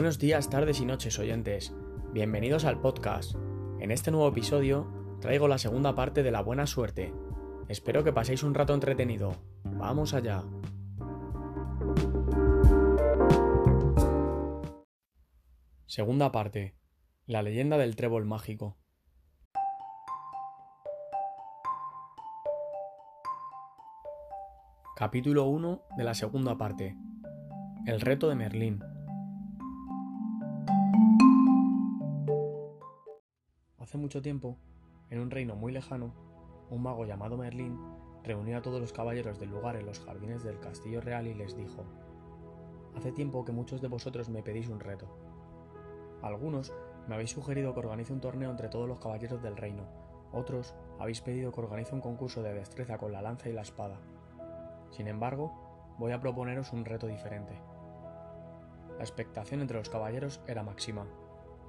Buenos días, tardes y noches, oyentes. Bienvenidos al podcast. En este nuevo episodio traigo la segunda parte de la buena suerte. Espero que paséis un rato entretenido. Vamos allá. Segunda parte. La leyenda del trébol mágico. Capítulo 1 de la segunda parte. El reto de Merlín. Hace mucho tiempo, en un reino muy lejano, un mago llamado Merlín reunió a todos los caballeros del lugar en los jardines del castillo real y les dijo, Hace tiempo que muchos de vosotros me pedís un reto. Algunos me habéis sugerido que organice un torneo entre todos los caballeros del reino, otros habéis pedido que organice un concurso de destreza con la lanza y la espada. Sin embargo, voy a proponeros un reto diferente. La expectación entre los caballeros era máxima.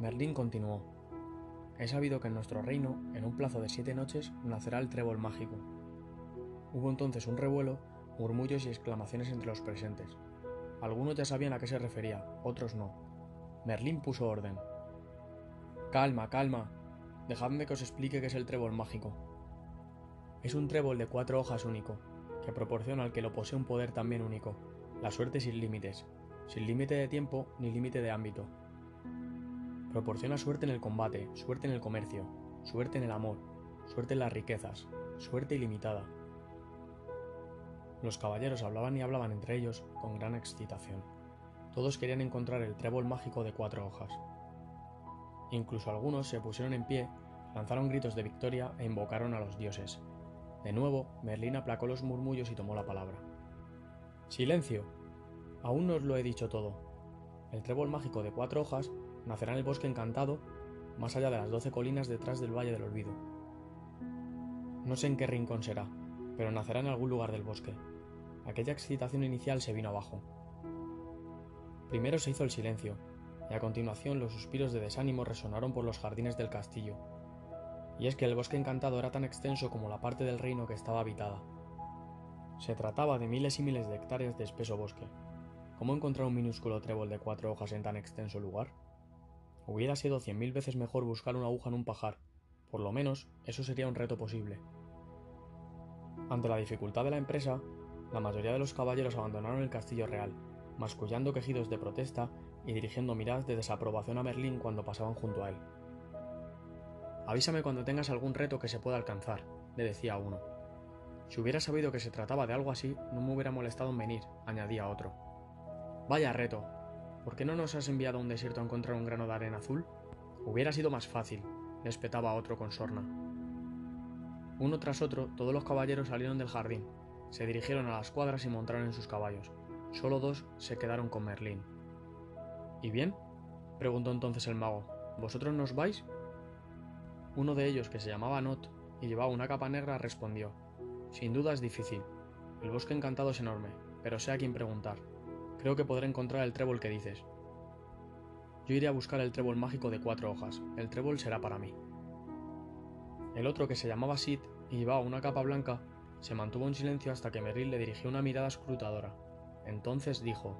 Merlín continuó. He sabido que en nuestro reino, en un plazo de siete noches, nacerá el trébol mágico. Hubo entonces un revuelo, murmullos y exclamaciones entre los presentes. Algunos ya sabían a qué se refería, otros no. Merlín puso orden. Calma, calma. Dejadme que os explique qué es el trébol mágico. Es un trébol de cuatro hojas único, que proporciona al que lo posee un poder también único, la suerte sin límites, sin límite de tiempo ni límite de ámbito. Proporciona suerte en el combate, suerte en el comercio, suerte en el amor, suerte en las riquezas, suerte ilimitada. Los caballeros hablaban y hablaban entre ellos con gran excitación. Todos querían encontrar el trébol mágico de cuatro hojas. Incluso algunos se pusieron en pie, lanzaron gritos de victoria e invocaron a los dioses. De nuevo, Merlín aplacó los murmullos y tomó la palabra. ¡Silencio! Aún no os lo he dicho todo. El trébol mágico de cuatro hojas nacerá en el bosque encantado, más allá de las doce colinas detrás del Valle del Olvido. No sé en qué rincón será, pero nacerá en algún lugar del bosque. Aquella excitación inicial se vino abajo. Primero se hizo el silencio, y a continuación los suspiros de desánimo resonaron por los jardines del castillo. Y es que el bosque encantado era tan extenso como la parte del reino que estaba habitada. Se trataba de miles y miles de hectáreas de espeso bosque. ¿Cómo encontrar un minúsculo trébol de cuatro hojas en tan extenso lugar? Hubiera sido cien mil veces mejor buscar una aguja en un pajar. Por lo menos, eso sería un reto posible. Ante la dificultad de la empresa, la mayoría de los caballeros abandonaron el castillo real, mascullando quejidos de protesta y dirigiendo miradas de desaprobación a Merlín cuando pasaban junto a él. Avísame cuando tengas algún reto que se pueda alcanzar, le decía uno. Si hubiera sabido que se trataba de algo así, no me hubiera molestado en venir, añadía otro. Vaya reto. ¿Por qué no nos has enviado a un desierto a encontrar un grano de arena azul? Hubiera sido más fácil, le espetaba otro con sorna. Uno tras otro, todos los caballeros salieron del jardín, se dirigieron a las cuadras y montaron en sus caballos. Solo dos se quedaron con Merlín. ¿Y bien? preguntó entonces el mago. ¿Vosotros nos vais? Uno de ellos, que se llamaba Not y llevaba una capa negra, respondió. Sin duda es difícil. El bosque encantado es enorme, pero sé a quién preguntar. Creo que podré encontrar el trébol que dices. Yo iré a buscar el trébol mágico de cuatro hojas. El trébol será para mí. El otro, que se llamaba Sid y llevaba una capa blanca, se mantuvo en silencio hasta que Merlín le dirigió una mirada escrutadora. Entonces dijo: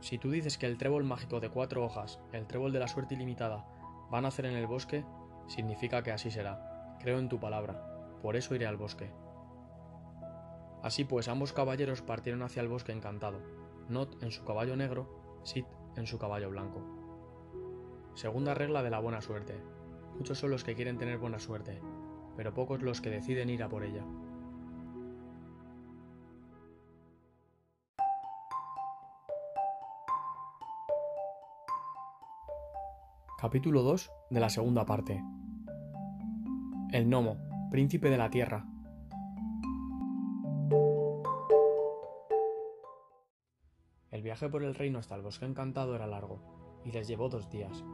Si tú dices que el trébol mágico de cuatro hojas, el trébol de la suerte ilimitada, va a nacer en el bosque, significa que así será. Creo en tu palabra. Por eso iré al bosque. Así pues, ambos caballeros partieron hacia el bosque encantado, Not en su caballo negro, Sid en su caballo blanco. Segunda regla de la buena suerte. Muchos son los que quieren tener buena suerte, pero pocos los que deciden ir a por ella. Capítulo 2 de la segunda parte. El gnomo, príncipe de la tierra. Viaje por el reino hasta el bosque encantado era largo, y les llevó dos días.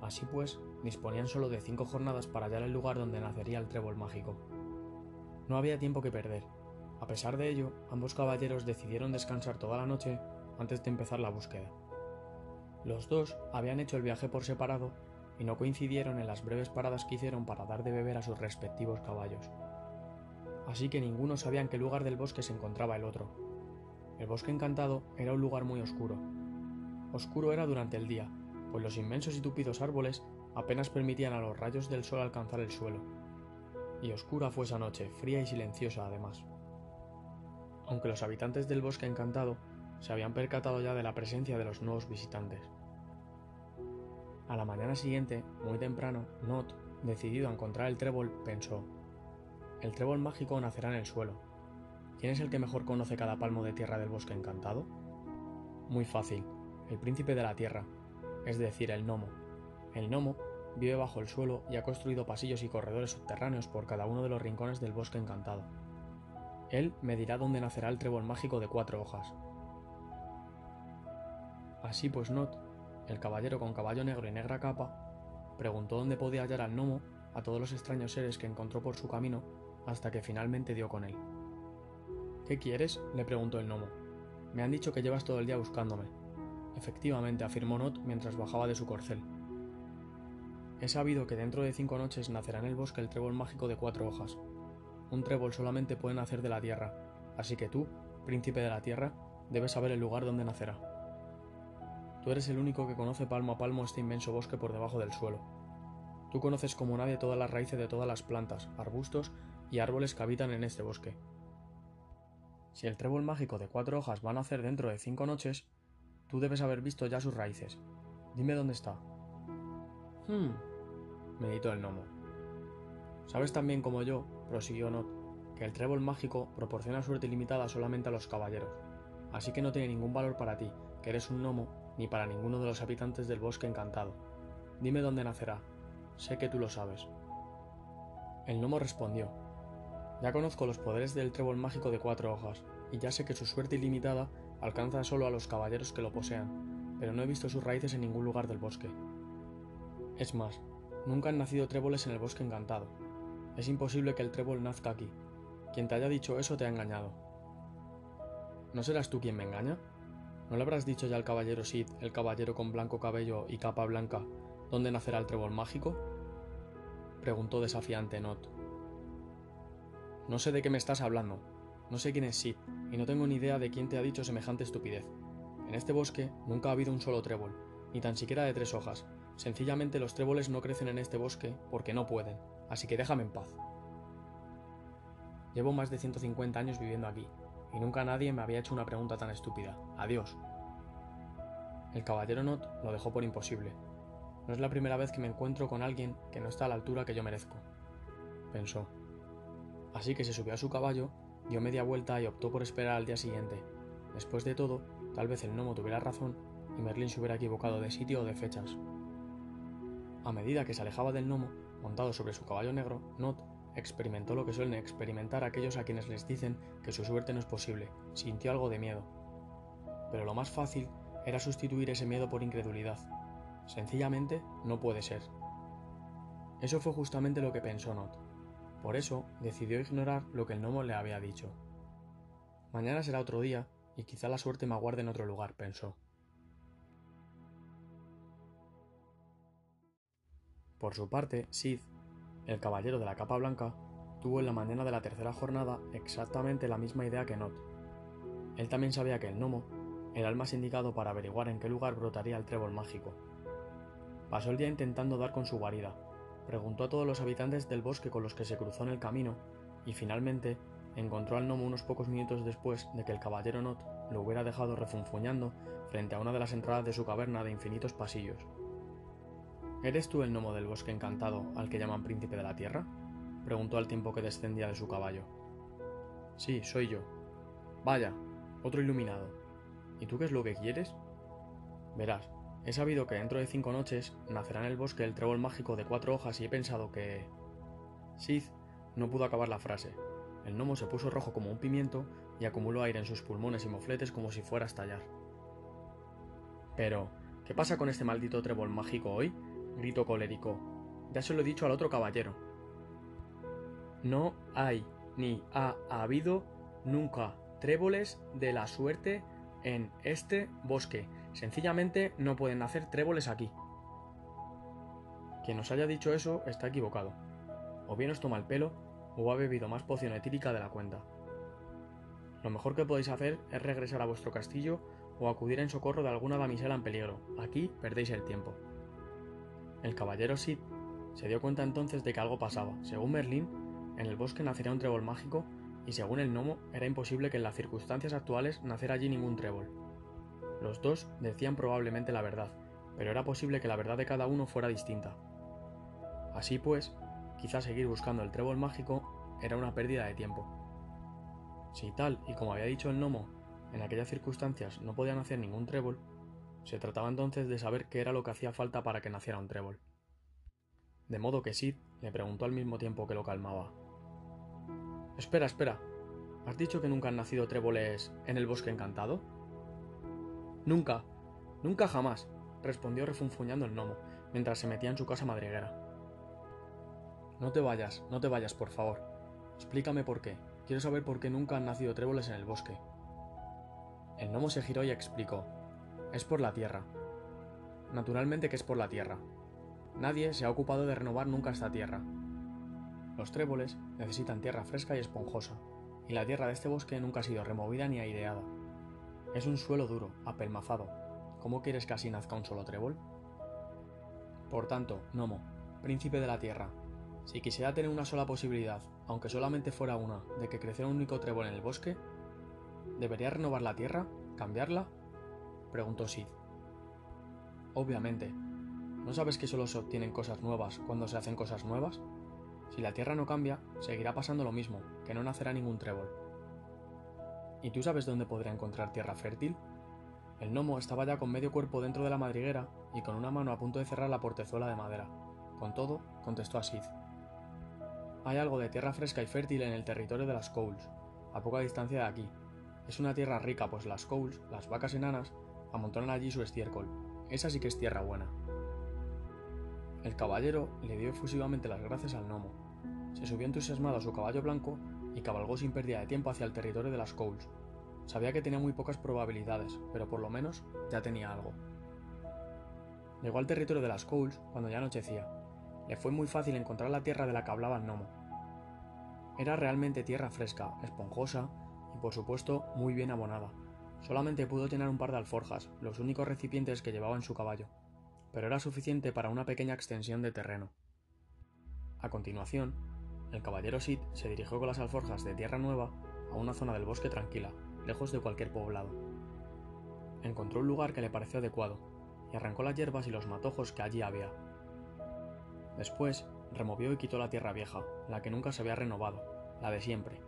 Así pues, disponían solo de cinco jornadas para hallar el lugar donde nacería el trébol mágico. No había tiempo que perder. A pesar de ello, ambos caballeros decidieron descansar toda la noche antes de empezar la búsqueda. Los dos habían hecho el viaje por separado y no coincidieron en las breves paradas que hicieron para dar de beber a sus respectivos caballos. Así que ninguno sabía en qué lugar del bosque se encontraba el otro. El bosque encantado era un lugar muy oscuro. Oscuro era durante el día, pues los inmensos y tupidos árboles apenas permitían a los rayos del sol alcanzar el suelo. Y oscura fue esa noche, fría y silenciosa además. Aunque los habitantes del bosque encantado se habían percatado ya de la presencia de los nuevos visitantes. A la mañana siguiente, muy temprano, Not, decidido a encontrar el trébol, pensó, el trébol mágico nacerá en el suelo. ¿Quién es el que mejor conoce cada palmo de tierra del bosque encantado? Muy fácil, el príncipe de la tierra, es decir, el gnomo. El gnomo vive bajo el suelo y ha construido pasillos y corredores subterráneos por cada uno de los rincones del bosque encantado. Él me dirá dónde nacerá el trébol mágico de cuatro hojas. Así pues, Not, el caballero con caballo negro y negra capa, preguntó dónde podía hallar al gnomo a todos los extraños seres que encontró por su camino hasta que finalmente dio con él. ¿Qué quieres? le preguntó el gnomo. Me han dicho que llevas todo el día buscándome. Efectivamente, afirmó Not mientras bajaba de su corcel. He sabido que dentro de cinco noches nacerá en el bosque el trébol mágico de cuatro hojas. Un trébol solamente puede nacer de la tierra, así que tú, príncipe de la tierra, debes saber el lugar donde nacerá. Tú eres el único que conoce palmo a palmo este inmenso bosque por debajo del suelo. Tú conoces como nadie todas las raíces de todas las plantas, arbustos y árboles que habitan en este bosque. Si el trébol mágico de cuatro hojas va a nacer dentro de cinco noches, tú debes haber visto ya sus raíces. Dime dónde está. Hmm, meditó el gnomo. Sabes también como yo, prosiguió Not, que el trébol mágico proporciona suerte ilimitada solamente a los caballeros, así que no tiene ningún valor para ti, que eres un gnomo ni para ninguno de los habitantes del bosque encantado. Dime dónde nacerá. Sé que tú lo sabes. El gnomo respondió. Ya conozco los poderes del trébol mágico de cuatro hojas, y ya sé que su suerte ilimitada alcanza solo a los caballeros que lo posean, pero no he visto sus raíces en ningún lugar del bosque. Es más, nunca han nacido tréboles en el bosque encantado. Es imposible que el trébol nazca aquí. Quien te haya dicho eso te ha engañado. ¿No serás tú quien me engaña? ¿No le habrás dicho ya al caballero Sid, el caballero con blanco cabello y capa blanca, dónde nacerá el trébol mágico? Preguntó desafiante Not. No sé de qué me estás hablando. No sé quién es Sid, y no tengo ni idea de quién te ha dicho semejante estupidez. En este bosque nunca ha habido un solo trébol, ni tan siquiera de tres hojas. Sencillamente los tréboles no crecen en este bosque porque no pueden, así que déjame en paz. Llevo más de 150 años viviendo aquí, y nunca nadie me había hecho una pregunta tan estúpida. Adiós. El caballero Not lo dejó por imposible. No es la primera vez que me encuentro con alguien que no está a la altura que yo merezco, pensó. Así que se subió a su caballo, dio media vuelta y optó por esperar al día siguiente. Después de todo, tal vez el gnomo tuviera razón y Merlin se hubiera equivocado de sitio o de fechas. A medida que se alejaba del gnomo, montado sobre su caballo negro, Not Experimentó lo que suelen experimentar aquellos a quienes les dicen que su suerte no es posible, sintió algo de miedo. Pero lo más fácil era sustituir ese miedo por incredulidad. Sencillamente no puede ser. Eso fue justamente lo que pensó Not. Por eso decidió ignorar lo que el gnomo le había dicho. Mañana será otro día y quizá la suerte me aguarde en otro lugar, pensó. Por su parte, Sid el caballero de la capa blanca tuvo en la mañana de la tercera jornada exactamente la misma idea que Not. Él también sabía que el gnomo era el más indicado para averiguar en qué lugar brotaría el trébol mágico. Pasó el día intentando dar con su guarida, preguntó a todos los habitantes del bosque con los que se cruzó en el camino y finalmente encontró al gnomo unos pocos minutos después de que el caballero Not lo hubiera dejado refunfuñando frente a una de las entradas de su caverna de infinitos pasillos. ¿Eres tú el gnomo del bosque encantado al que llaman príncipe de la tierra? preguntó al tiempo que descendía de su caballo. Sí, soy yo. Vaya, otro iluminado. ¿Y tú qué es lo que quieres? Verás, he sabido que dentro de cinco noches nacerá en el bosque el trébol mágico de cuatro hojas y he pensado que... Sid no pudo acabar la frase. El gnomo se puso rojo como un pimiento y acumuló aire en sus pulmones y mofletes como si fuera a estallar. Pero, ¿qué pasa con este maldito trébol mágico hoy? gritó colérico. Ya se lo he dicho al otro caballero. No hay ni ha habido nunca tréboles de la suerte en este bosque. Sencillamente no pueden hacer tréboles aquí. Quien os haya dicho eso está equivocado. O bien os toma el pelo o ha bebido más poción etírica de la cuenta. Lo mejor que podéis hacer es regresar a vuestro castillo o acudir en socorro de alguna damisela en peligro. Aquí perdéis el tiempo. El caballero Sid se dio cuenta entonces de que algo pasaba. Según Merlín, en el bosque nacería un trébol mágico y según el gnomo era imposible que en las circunstancias actuales naciera allí ningún trébol. Los dos decían probablemente la verdad, pero era posible que la verdad de cada uno fuera distinta. Así pues, quizás seguir buscando el trébol mágico era una pérdida de tiempo. Si tal y como había dicho el gnomo, en aquellas circunstancias no podían hacer ningún trébol, se trataba entonces de saber qué era lo que hacía falta para que naciera un trébol. De modo que Sid le preguntó al mismo tiempo que lo calmaba. Espera, espera. ¿Has dicho que nunca han nacido tréboles en el bosque encantado? Nunca, nunca jamás, respondió refunfuñando el gnomo, mientras se metía en su casa madriguera. No te vayas, no te vayas, por favor. Explícame por qué. Quiero saber por qué nunca han nacido tréboles en el bosque. El gnomo se giró y explicó. Es por la tierra. Naturalmente que es por la tierra. Nadie se ha ocupado de renovar nunca esta tierra. Los tréboles necesitan tierra fresca y esponjosa, y la tierra de este bosque nunca ha sido removida ni aireada. Es un suelo duro, apelmazado. ¿Cómo quieres que así nazca un solo trébol? Por tanto, Nomo, príncipe de la tierra, si quisiera tener una sola posibilidad, aunque solamente fuera una, de que creciera un único trébol en el bosque, ¿debería renovar la tierra? ¿Cambiarla? preguntó Sid. Obviamente. ¿No sabes que solo se obtienen cosas nuevas cuando se hacen cosas nuevas? Si la tierra no cambia, seguirá pasando lo mismo, que no nacerá ningún trébol. ¿Y tú sabes dónde podría encontrar tierra fértil? El gnomo estaba ya con medio cuerpo dentro de la madriguera y con una mano a punto de cerrar la portezuela de madera. Con todo, contestó a Sid. Hay algo de tierra fresca y fértil en el territorio de las Coles, a poca distancia de aquí. Es una tierra rica, pues las Coles, las vacas enanas, amontonan allí su estiércol. Esa sí que es tierra buena. El caballero le dio efusivamente las gracias al gnomo. Se subió entusiasmado a su caballo blanco y cabalgó sin pérdida de tiempo hacia el territorio de las Coles. Sabía que tenía muy pocas probabilidades, pero por lo menos ya tenía algo. Llegó al territorio de las Coles cuando ya anochecía. Le fue muy fácil encontrar la tierra de la que hablaba el gnomo. Era realmente tierra fresca, esponjosa y por supuesto muy bien abonada. Solamente pudo llenar un par de alforjas, los únicos recipientes que llevaba en su caballo, pero era suficiente para una pequeña extensión de terreno. A continuación, el caballero Sid se dirigió con las alforjas de tierra nueva a una zona del bosque tranquila, lejos de cualquier poblado. Encontró un lugar que le pareció adecuado, y arrancó las hierbas y los matojos que allí había. Después, removió y quitó la tierra vieja, la que nunca se había renovado, la de siempre.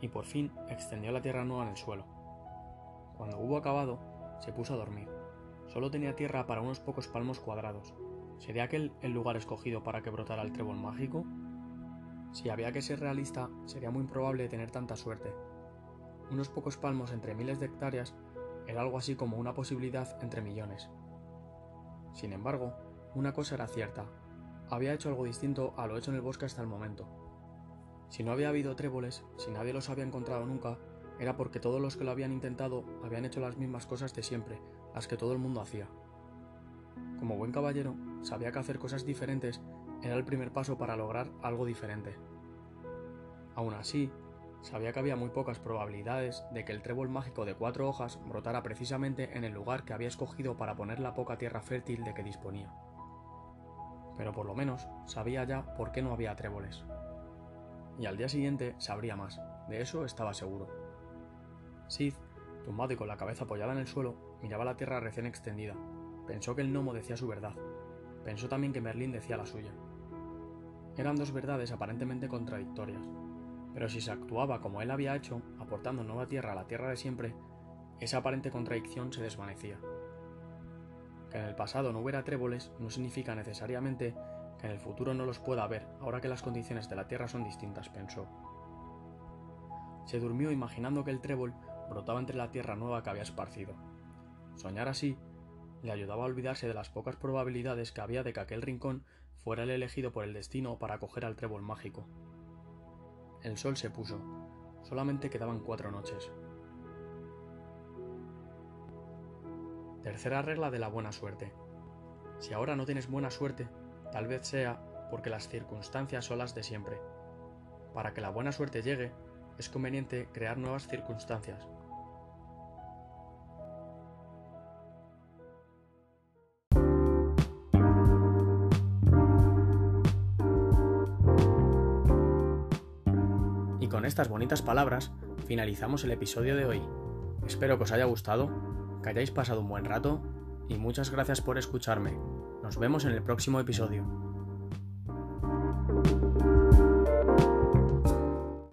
Y por fin extendió la tierra nueva en el suelo. Cuando hubo acabado, se puso a dormir. Solo tenía tierra para unos pocos palmos cuadrados. ¿Sería aquel el lugar escogido para que brotara el trébol mágico? Si había que ser realista, sería muy improbable tener tanta suerte. Unos pocos palmos entre miles de hectáreas era algo así como una posibilidad entre millones. Sin embargo, una cosa era cierta. Había hecho algo distinto a lo hecho en el bosque hasta el momento. Si no había habido tréboles, si nadie los había encontrado nunca, era porque todos los que lo habían intentado habían hecho las mismas cosas de siempre, las que todo el mundo hacía. Como buen caballero, sabía que hacer cosas diferentes era el primer paso para lograr algo diferente. Aún así, sabía que había muy pocas probabilidades de que el trébol mágico de cuatro hojas brotara precisamente en el lugar que había escogido para poner la poca tierra fértil de que disponía. Pero por lo menos sabía ya por qué no había tréboles. Y al día siguiente sabría más, de eso estaba seguro. Sid, tumbado y con la cabeza apoyada en el suelo, miraba la tierra recién extendida. Pensó que el gnomo decía su verdad. Pensó también que Merlín decía la suya. Eran dos verdades aparentemente contradictorias, pero si se actuaba como él había hecho, aportando nueva tierra a la tierra de siempre, esa aparente contradicción se desvanecía. Que en el pasado no hubiera tréboles no significa necesariamente que en el futuro no los pueda haber, ahora que las condiciones de la tierra son distintas, pensó. Se durmió imaginando que el trébol brotaba entre la tierra nueva que había esparcido. Soñar así le ayudaba a olvidarse de las pocas probabilidades que había de que aquel rincón fuera el elegido por el destino para acoger al trébol mágico. El sol se puso. Solamente quedaban cuatro noches. Tercera regla de la buena suerte. Si ahora no tienes buena suerte, tal vez sea porque las circunstancias son las de siempre. Para que la buena suerte llegue, es conveniente crear nuevas circunstancias. Estas bonitas palabras finalizamos el episodio de hoy. Espero que os haya gustado, que hayáis pasado un buen rato y muchas gracias por escucharme. Nos vemos en el próximo episodio.